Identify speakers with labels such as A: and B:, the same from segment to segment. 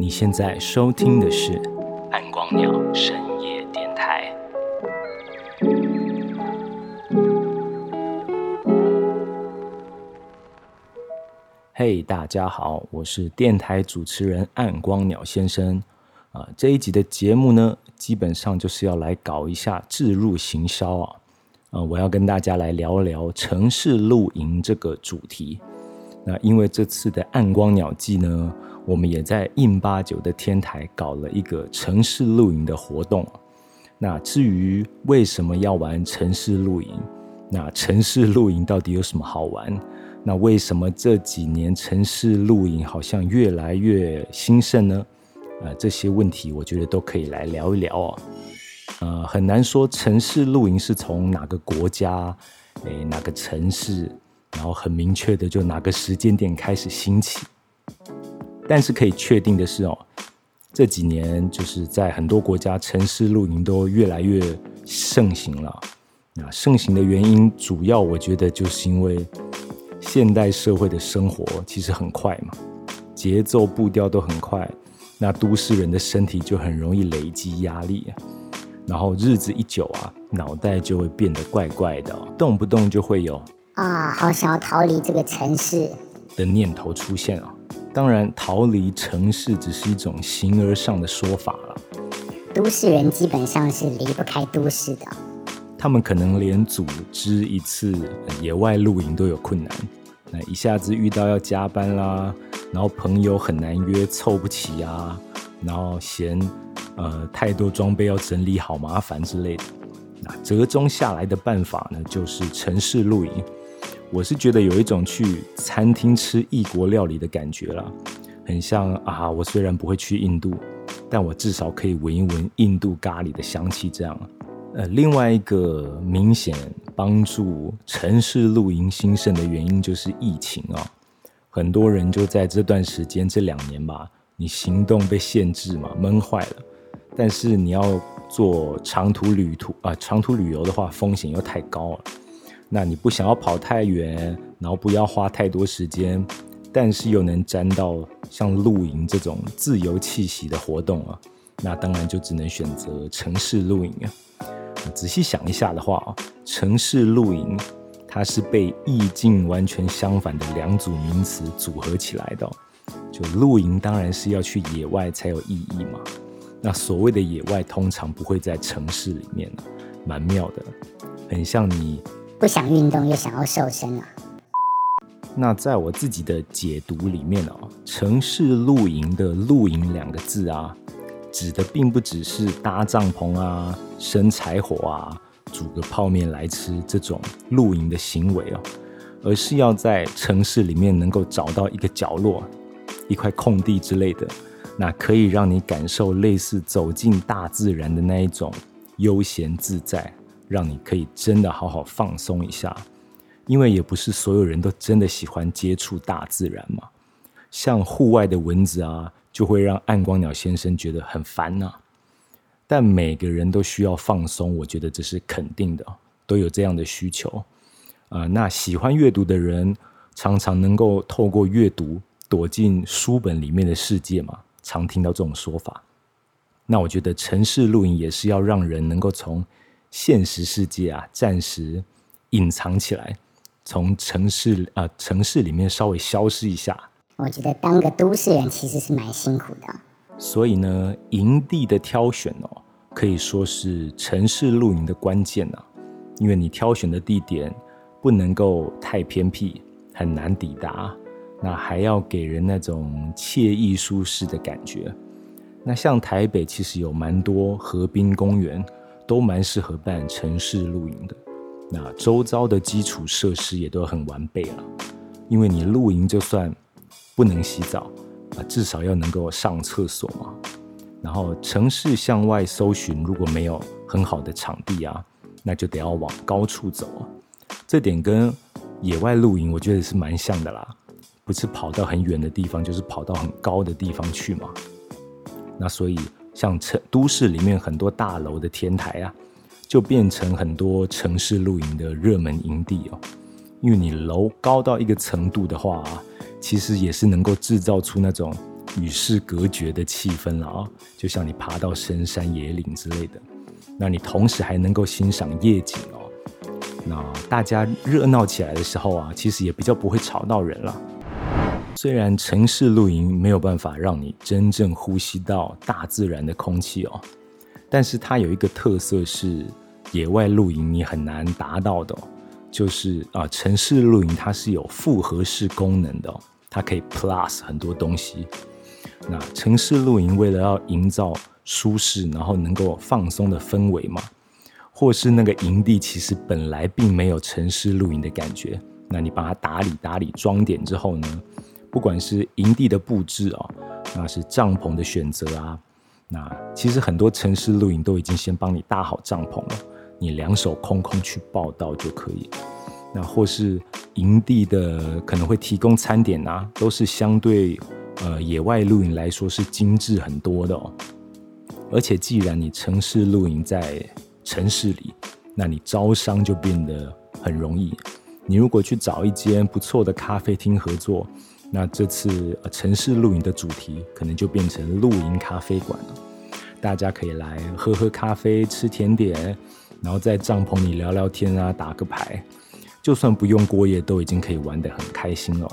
A: 你现在收听的是暗光鸟深夜电台。嘿，大家好，我是电台主持人暗光鸟先生。啊，这一集的节目呢，基本上就是要来搞一下置入行销啊。呃，我要跟大家来聊聊城市露营这个主题。那因为这次的暗光鸟季呢，我们也在印八九的天台搞了一个城市露营的活动。那至于为什么要玩城市露营，那城市露营到底有什么好玩？那为什么这几年城市露营好像越来越兴盛呢？呃，这些问题我觉得都可以来聊一聊哦。呃，很难说城市露营是从哪个国家，诶，哪个城市。然后很明确的就哪个时间点开始兴起，但是可以确定的是哦，这几年就是在很多国家城市露营都越来越盛行了。那盛行的原因主要我觉得就是因为现代社会的生活其实很快嘛，节奏步调都很快，那都市人的身体就很容易累积压力，然后日子一久啊，脑袋就会变得怪怪的，动不动就会有。
B: 啊，好想要逃离这个城市
A: 的念头出现啊！当然，逃离城市只是一种形而上的说法了。
B: 都市人基本上是离不开都市的，
A: 他们可能连组织一次野外露营都有困难。那一下子遇到要加班啦，然后朋友很难约，凑不齐啊，然后嫌呃太多装备要整理，好麻烦之类的。那折中下来的办法呢，就是城市露营。我是觉得有一种去餐厅吃异国料理的感觉啦，很像啊。我虽然不会去印度，但我至少可以闻一闻印度咖喱的香气。这样，呃，另外一个明显帮助城市露营兴盛的原因就是疫情啊。很多人就在这段时间这两年吧，你行动被限制嘛，闷坏了。但是你要做长途旅途啊，长途旅游的话，风险又太高了。那你不想要跑太远，然后不要花太多时间，但是又能沾到像露营这种自由气息的活动啊，那当然就只能选择城市露营啊。仔细想一下的话啊，城市露营它是被意境完全相反的两组名词组合起来的。就露营当然是要去野外才有意义嘛。那所谓的野外通常不会在城市里面，蛮妙的，很像你。
B: 不想运动又想要瘦身啊。
A: 那在我自己的解读里面哦，城市露营的“露营”两个字啊，指的并不只是搭帐篷啊、生柴火啊、煮个泡面来吃这种露营的行为哦，而是要在城市里面能够找到一个角落、一块空地之类的，那可以让你感受类似走进大自然的那一种悠闲自在。让你可以真的好好放松一下，因为也不是所有人都真的喜欢接触大自然嘛。像户外的蚊子啊，就会让暗光鸟先生觉得很烦呐。但每个人都需要放松，我觉得这是肯定的，都有这样的需求啊。那喜欢阅读的人，常常能够透过阅读躲进书本里面的世界嘛，常听到这种说法。那我觉得城市露营也是要让人能够从。现实世界啊，暂时隐藏起来，从城市啊城市里面稍微消失一下。
B: 我觉得当个都市人其实是蛮辛苦的。
A: 所以呢，营地的挑选哦，可以说是城市露营的关键呐。因为你挑选的地点不能够太偏僻，很难抵达，那还要给人那种惬意舒适的感觉。那像台北其实有蛮多河滨公园。都蛮适合办城市露营的，那周遭的基础设施也都很完备了。因为你露营就算不能洗澡啊，至少要能够上厕所嘛。然后城市向外搜寻，如果没有很好的场地啊，那就得要往高处走啊。这点跟野外露营我觉得是蛮像的啦，不是跑到很远的地方，就是跑到很高的地方去嘛。那所以。像城都市里面很多大楼的天台啊，就变成很多城市露营的热门营地哦。因为你楼高到一个程度的话啊，其实也是能够制造出那种与世隔绝的气氛了啊，就像你爬到深山野岭之类的。那你同时还能够欣赏夜景哦。那大家热闹起来的时候啊，其实也比较不会吵到人了。虽然城市露营没有办法让你真正呼吸到大自然的空气哦，但是它有一个特色是野外露营你很难达到的，就是啊，城市露营它是有复合式功能的，它可以 plus 很多东西。那城市露营为了要营造舒适，然后能够放松的氛围嘛，或是那个营地其实本来并没有城市露营的感觉，那你把它打理打理装点之后呢，不管是营地的布置啊，那是帐篷的选择啊，那其实很多城市露营都已经先帮你搭好帐篷了，你两手空空去报道就可以。那或是营地的可能会提供餐点啊，都是相对。呃，野外露营来说是精致很多的哦，而且既然你城市露营在城市里，那你招商就变得很容易。你如果去找一间不错的咖啡厅合作，那这次城市露营的主题可能就变成露营咖啡馆了。大家可以来喝喝咖啡、吃甜点，然后在帐篷里聊聊天啊，打个牌，就算不用过夜，都已经可以玩得很开心了。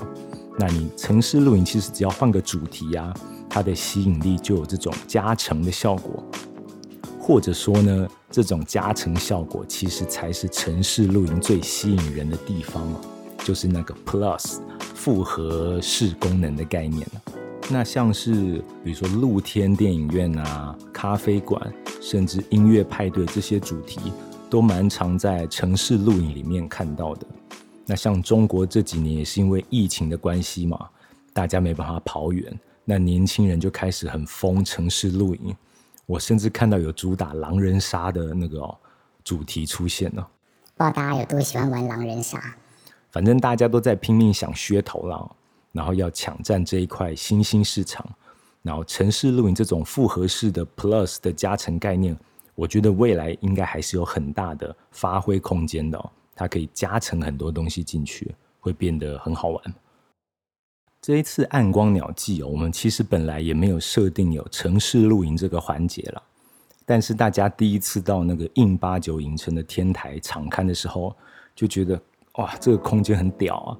A: 那你城市露营其实只要换个主题呀，它的吸引力就有这种加成的效果，或者说呢，这种加成效果其实才是城市露营最吸引人的地方哦，就是那个 plus 复合式功能的概念那像是比如说露天电影院啊、咖啡馆，甚至音乐派对这些主题，都蛮常在城市露营里面看到的。那像中国这几年也是因为疫情的关系嘛，大家没办法跑远，那年轻人就开始很疯城市露营。我甚至看到有主打狼人杀的那个主题出现了。
B: 不知道大家有多喜欢玩狼人杀？
A: 反正大家都在拼命想噱头了，然后要抢占这一块新兴市场。然后城市露营这种复合式的 Plus 的加成概念，我觉得未来应该还是有很大的发挥空间的。它可以加成很多东西进去，会变得很好玩。这一次暗光鸟季哦，我们其实本来也没有设定有城市露营这个环节了，但是大家第一次到那个印八九影城的天台场看的时候，就觉得哇，这个空间很屌啊！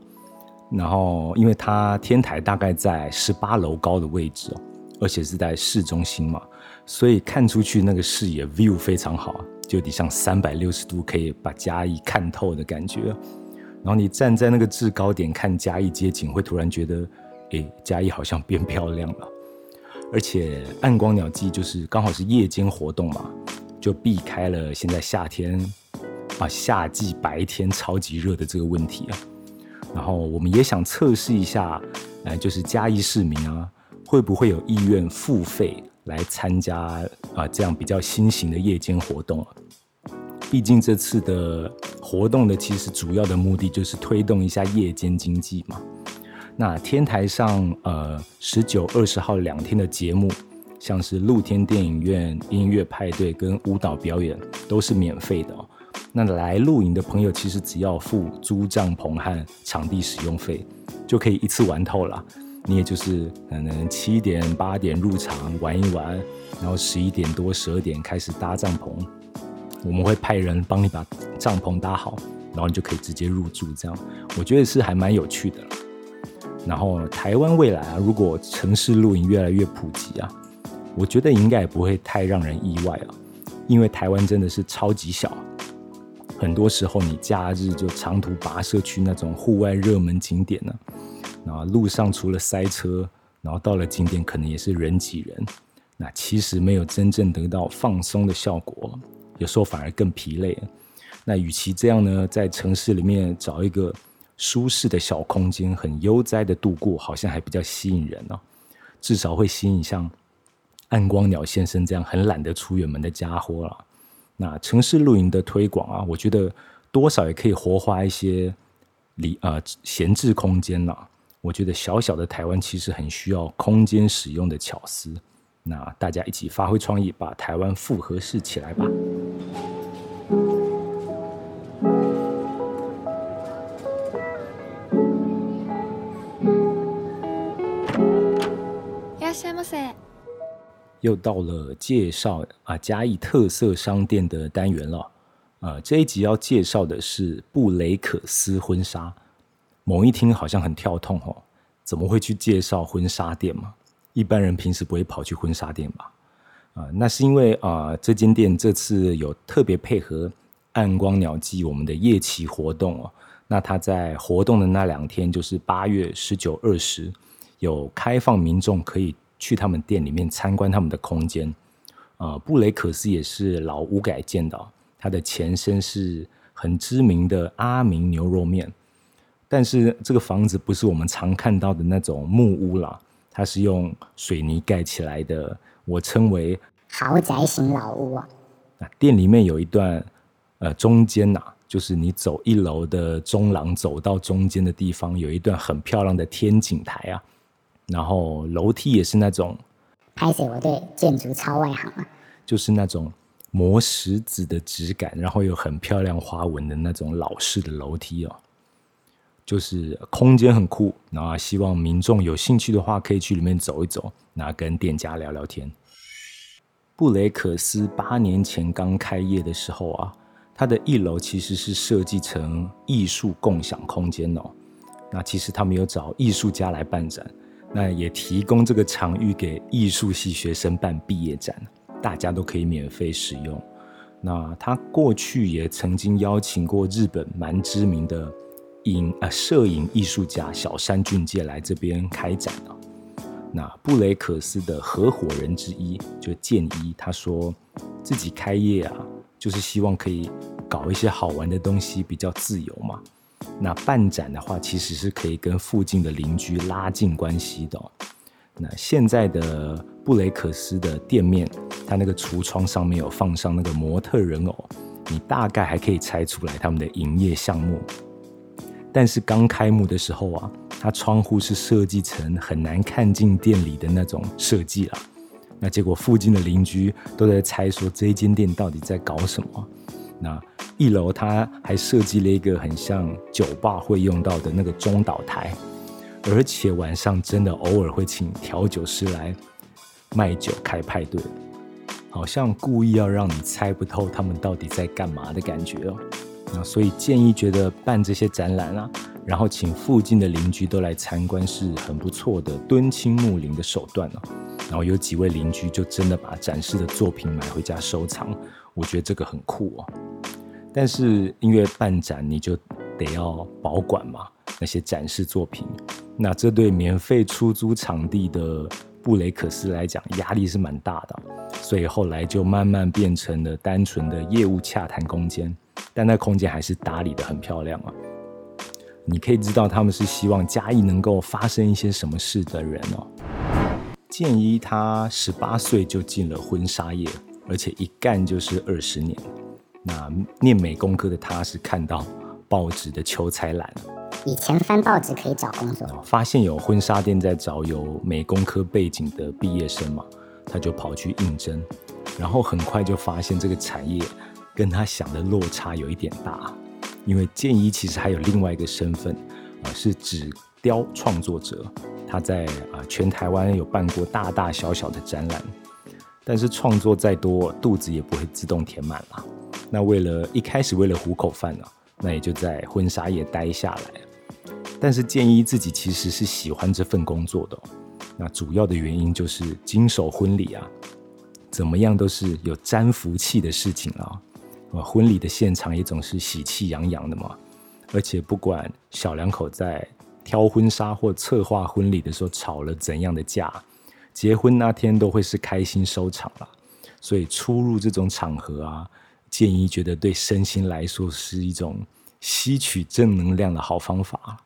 A: 然后因为它天台大概在十八楼高的位置哦，而且是在市中心嘛，所以看出去那个视野 view 非常好啊。就得像三百六十度可以把嘉义看透的感觉，然后你站在那个制高点看嘉义街景，会突然觉得，诶，嘉义好像变漂亮了。而且暗光鸟季就是刚好是夜间活动嘛，就避开了现在夏天啊夏季白天超级热的这个问题啊。然后我们也想测试一下，哎，就是嘉义市民啊，会不会有意愿付费？来参加啊，这样比较新型的夜间活动啊。毕竟这次的活动的其实主要的目的就是推动一下夜间经济嘛。那天台上呃十九、二十号两天的节目，像是露天电影院、音乐派对跟舞蹈表演都是免费的哦。那来露营的朋友其实只要付租帐篷和场地使用费，就可以一次玩透了。你也就是可能七点八点入场玩一玩，然后十一点多十二点开始搭帐篷，我们会派人帮你把帐篷搭好，然后你就可以直接入住。这样我觉得是还蛮有趣的。然后台湾未来啊，如果城市露营越来越普及啊，我觉得应该也不会太让人意外啊，因为台湾真的是超级小，很多时候你假日就长途跋涉去那种户外热门景点呢。那路上除了塞车，然后到了景点可能也是人挤人，那其实没有真正得到放松的效果，有时候反而更疲累。那与其这样呢，在城市里面找一个舒适的小空间，很悠哉的度过，好像还比较吸引人哦。至少会吸引像暗光鸟先生这样很懒得出远门的家伙了。那城市露营的推广啊，我觉得多少也可以活化一些里啊闲置空间呐。我觉得小小的台湾其实很需要空间使用的巧思，那大家一起发挥创意，把台湾复合式起来吧。
C: 要 らっしゃいませ。
A: 又到了介绍啊嘉义特色商店的单元了。啊，这一集要介绍的是布雷克斯婚纱。某一听好像很跳痛哦，怎么会去介绍婚纱店嘛？一般人平时不会跑去婚纱店吧？啊，那是因为啊，这间店这次有特别配合暗光鸟季我们的夜骑活动哦。那他在活动的那两天，就是八月十九、二十，有开放民众可以去他们店里面参观他们的空间。啊，布雷克斯也是老屋改建的，它的前身是很知名的阿明牛肉面，但是这个房子不是我们常看到的那种木屋啦，它是用水泥盖起来的，我称为
B: 豪宅型老屋啊。
A: 那店里面有一段，呃，中间呐。就是你走一楼的中廊，走到中间的地方，有一段很漂亮的天井台啊，然后楼梯也是那种。
B: 拍谁？我对建筑超外行啊。
A: 就是那种磨石子的质感，然后有很漂亮花纹的那种老式的楼梯哦。就是空间很酷，然后希望民众有兴趣的话，可以去里面走一走，那跟店家聊聊天。布雷克斯八年前刚开业的时候啊。它的一楼其实是设计成艺术共享空间哦。那其实他们有找艺术家来办展，那也提供这个场域给艺术系学生办毕业展，大家都可以免费使用。那他过去也曾经邀请过日本蛮知名的影啊摄影艺术家小山俊介来这边开展啊。那布雷克斯的合伙人之一就建议他说自己开业啊。就是希望可以搞一些好玩的东西，比较自由嘛。那办展的话，其实是可以跟附近的邻居拉近关系的。那现在的布雷克斯的店面，它那个橱窗上面有放上那个模特人偶，你大概还可以猜出来他们的营业项目。但是刚开幕的时候啊，它窗户是设计成很难看进店里的那种设计了。那结果附近的邻居都在猜说这间店到底在搞什么。那一楼他还设计了一个很像酒吧会用到的那个中岛台，而且晚上真的偶尔会请调酒师来卖酒开派对，好像故意要让你猜不透他们到底在干嘛的感觉哦。那所以建议觉得办这些展览啊，然后请附近的邻居都来参观是很不错的敦亲睦邻的手段哦。然后有几位邻居就真的把展示的作品买回家收藏，我觉得这个很酷哦。但是因为办展你就得要保管嘛，那些展示作品，那这对免费出租场地的布雷克斯来讲压力是蛮大的，所以后来就慢慢变成了单纯的业务洽谈空间，但那空间还是打理的很漂亮啊。你可以知道他们是希望嘉义能够发生一些什么事的人哦。建一他十八岁就进了婚纱业，而且一干就是二十年。那念美工科的他是看到报纸的求财栏，
B: 以前翻报纸可以找工作，
A: 发现有婚纱店在找有美工科背景的毕业生嘛，他就跑去应征，然后很快就发现这个产业跟他想的落差有一点大，因为建一其实还有另外一个身份啊，是纸雕创作者。他在啊全台湾有办过大大小小的展览，但是创作再多，肚子也不会自动填满了。那为了一开始为了糊口饭呢，那也就在婚纱业待下来。但是建议自己其实是喜欢这份工作的。那主要的原因就是经手婚礼啊，怎么样都是有沾福气的事情啊。啊，婚礼的现场也总是喜气洋洋的嘛。而且不管小两口在。挑婚纱或策划婚礼的时候吵了怎样的架，结婚那天都会是开心收场了。所以出入这种场合啊，建议觉得对身心来说是一种吸取正能量的好方法。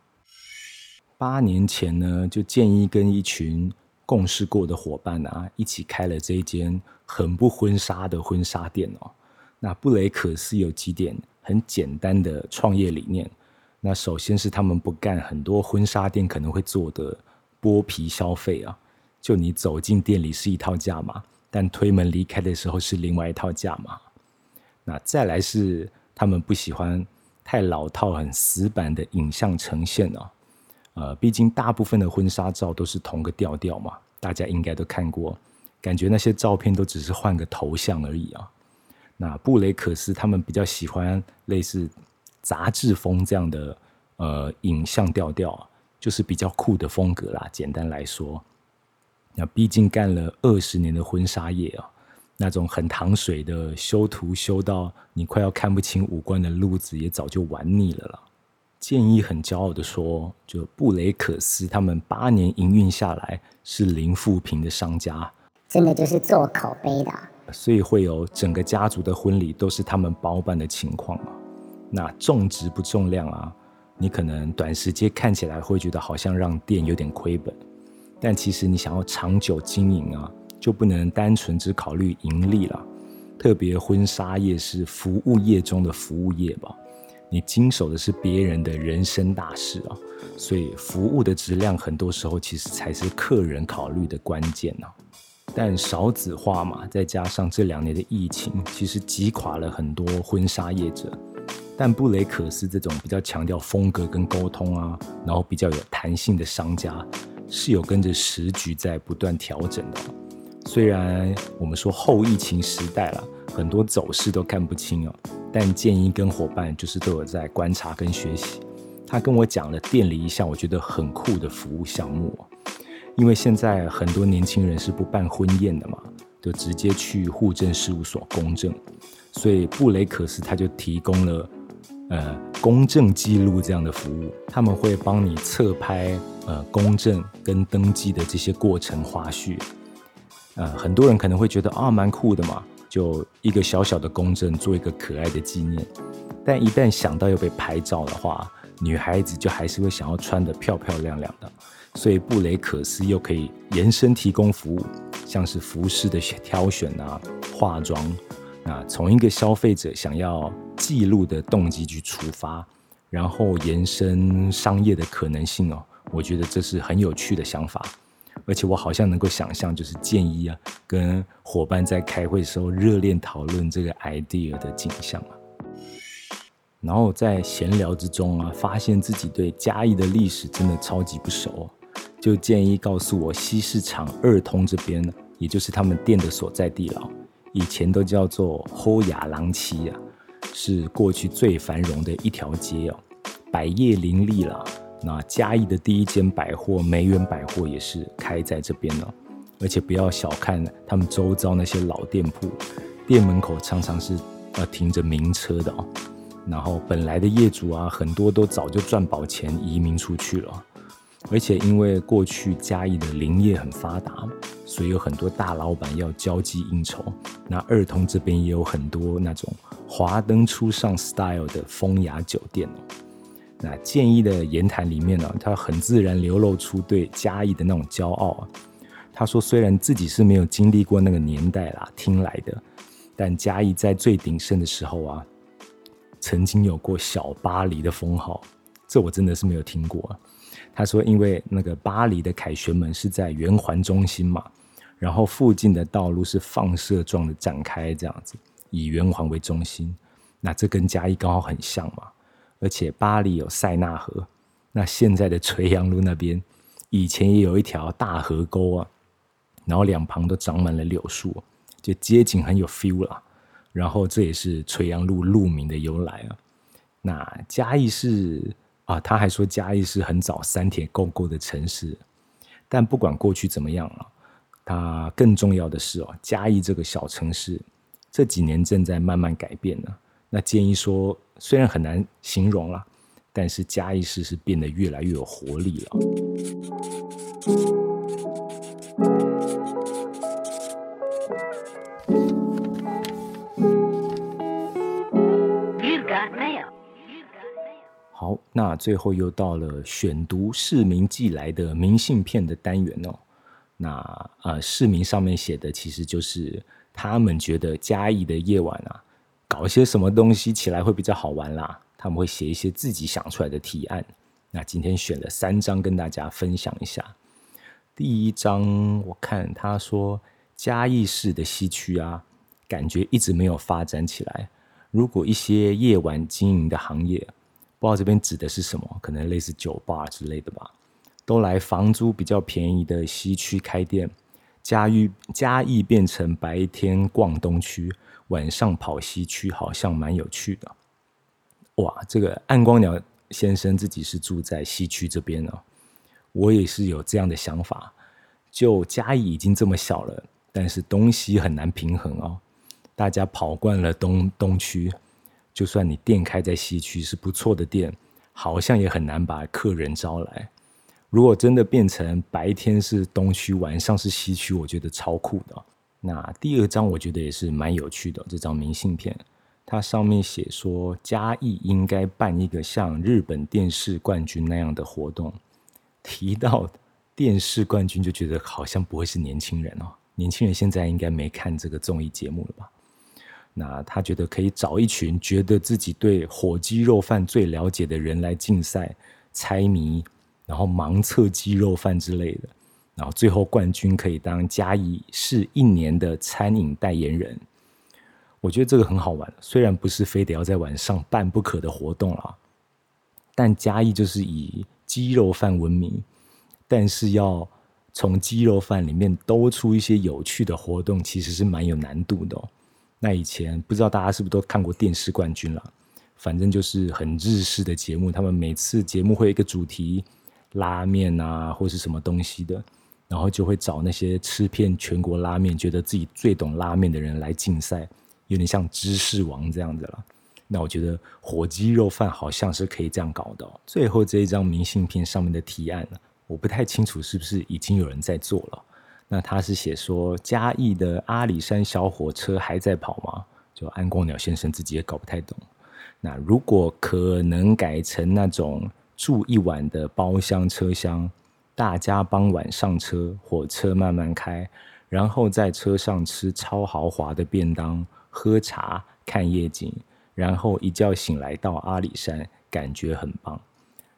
A: 八年前呢，就建议跟一群共事过的伙伴啊，一起开了这一间很不婚纱的婚纱店哦。那布雷克斯有几点很简单的创业理念。那首先是他们不干很多婚纱店可能会做的剥皮消费啊，就你走进店里是一套价码，但推门离开的时候是另外一套价码。那再来是他们不喜欢太老套、很死板的影像呈现啊，呃，毕竟大部分的婚纱照都是同个调调嘛，大家应该都看过，感觉那些照片都只是换个头像而已啊。那布雷克斯他们比较喜欢类似杂志风这样的呃影像调调啊，就是比较酷的风格啦。简单来说，那毕竟干了二十年的婚纱业啊，那种很糖水的修图修到你快要看不清五官的路子，也早就玩腻了啦。建议很骄傲的说，就布雷克斯他们八年营运下来是零负评的商家，
B: 真的就是做口碑的。
A: 所以会有整个家族的婚礼都是他们包办的情况嘛。那重质不重量啊，你可能短时间看起来会觉得好像让店有点亏本，但其实你想要长久经营啊，就不能单纯只考虑盈利了。特别婚纱业是服务业中的服务业吧。你经手的是别人的人生大事啊，所以服务的质量很多时候其实才是客人考虑的关键呢。但少子化嘛，再加上这两年的疫情，其实击垮了很多婚纱业者。但布雷克斯这种比较强调风格跟沟通啊，然后比较有弹性的商家，是有跟着时局在不断调整的。虽然我们说后疫情时代了，很多走势都看不清哦。但建议跟伙伴就是都有在观察跟学习。他跟我讲了店里一项我觉得很酷的服务项目，因为现在很多年轻人是不办婚宴的嘛，就直接去户政事务所公证，所以布雷克斯他就提供了呃公证记录这样的服务，他们会帮你侧拍呃公证跟登记的这些过程花絮，呃很多人可能会觉得啊蛮酷的嘛。就一个小小的公证，做一个可爱的纪念。但一旦想到要被拍照的话，女孩子就还是会想要穿得漂漂亮亮的。所以布雷克斯又可以延伸提供服务，像是服饰的挑选啊、化妆啊，从一个消费者想要记录的动机去出发，然后延伸商业的可能性哦。我觉得这是很有趣的想法。而且我好像能够想象，就是建议啊，跟伙伴在开会的时候热烈讨论这个 idea 的景象啊。然后在闲聊之中啊，发现自己对嘉义的历史真的超级不熟，就建议告诉我西市场二通这边，也就是他们店的所在地了，以前都叫做后雅郎七啊，是过去最繁荣的一条街哦，百业林立了。那嘉义的第一间百货梅园百货也是开在这边了，而且不要小看他们周遭那些老店铺，店门口常常是呃停着名车的哦。然后本来的业主啊，很多都早就赚饱钱移民出去了。而且因为过去嘉义的林业很发达，所以有很多大老板要交际应酬。那二通这边也有很多那种华灯初上 style 的风雅酒店哦。那建议的言谈里面呢，他很自然流露出对嘉义的那种骄傲啊。他说，虽然自己是没有经历过那个年代啦，听来的，但嘉义在最鼎盛的时候啊，曾经有过小巴黎的封号，这我真的是没有听过啊。他说，因为那个巴黎的凯旋门是在圆环中心嘛，然后附近的道路是放射状的展开，这样子以圆环为中心，那这跟嘉义刚好很像嘛。而且巴黎有塞纳河，那现在的垂杨路那边，以前也有一条大河沟啊，然后两旁都长满了柳树，就街景很有 feel 啦。然后这也是垂杨路路名的由来啊。那嘉义是啊，他还说嘉义是很早三铁共构的城市，但不管过去怎么样啊，它更重要的是哦，嘉义这个小城市这几年正在慢慢改变呢。那建议说。虽然很难形容了，但是嘉义市是变得越来越有活力了。好，那最后又到了选读市民寄来的明信片的单元哦。那呃，市民上面写的其实就是他们觉得嘉义的夜晚啊。搞一些什么东西起来会比较好玩啦？他们会写一些自己想出来的提案。那今天选了三张跟大家分享一下。第一张，我看他说嘉义市的西区啊，感觉一直没有发展起来。如果一些夜晚经营的行业，不知道这边指的是什么，可能类似酒吧之类的吧。都来房租比较便宜的西区开店。嘉义嘉义变成白天逛东区，晚上跑西区，好像蛮有趣的。哇，这个暗光鸟先生自己是住在西区这边呢，我也是有这样的想法。就嘉义已经这么小了，但是东西很难平衡哦。大家跑惯了东东区，就算你店开在西区是不错的店，好像也很难把客人招来。如果真的变成白天是东区，晚上是西区，我觉得超酷的。那第二张我觉得也是蛮有趣的，这张明信片，它上面写说嘉义应该办一个像日本电视冠军那样的活动。提到电视冠军，就觉得好像不会是年轻人哦，年轻人现在应该没看这个综艺节目了吧？那他觉得可以找一群觉得自己对火鸡肉饭最了解的人来竞赛猜谜。然后盲测鸡肉饭之类的，然后最后冠军可以当嘉义市一年的餐饮代言人。我觉得这个很好玩，虽然不是非得要在晚上办不可的活动啦，但嘉义就是以鸡肉饭闻名，但是要从鸡肉饭里面兜出一些有趣的活动，其实是蛮有难度的。那以前不知道大家是不是都看过电视冠军了？反正就是很日式的节目，他们每次节目会有一个主题。拉面啊，或是什么东西的，然后就会找那些吃遍全国拉面、觉得自己最懂拉面的人来竞赛，有点像知识王这样子了。那我觉得火鸡肉饭好像是可以这样搞的。最后这一张明信片上面的提案呢，我不太清楚是不是已经有人在做了。那他是写说嘉义的阿里山小火车还在跑吗？就安光鸟先生自己也搞不太懂。那如果可能改成那种。住一晚的包厢车厢，大家傍晚上车，火车慢慢开，然后在车上吃超豪华的便当，喝茶看夜景，然后一觉醒来到阿里山，感觉很棒。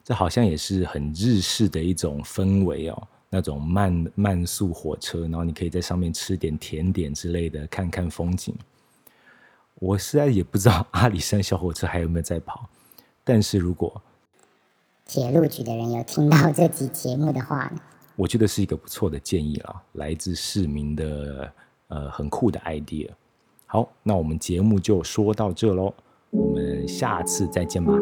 A: 这好像也是很日式的一种氛围哦，那种慢慢速火车，然后你可以在上面吃点甜点之类的，看看风景。我实在也不知道阿里山小火车还有没有在跑，但是如果。
B: 铁路局的人有听到这集节目的话，
A: 我觉得是一个不错的建议啊，来自市民的呃很酷的 idea。好，那我们节目就说到这喽，我们下次再见吧。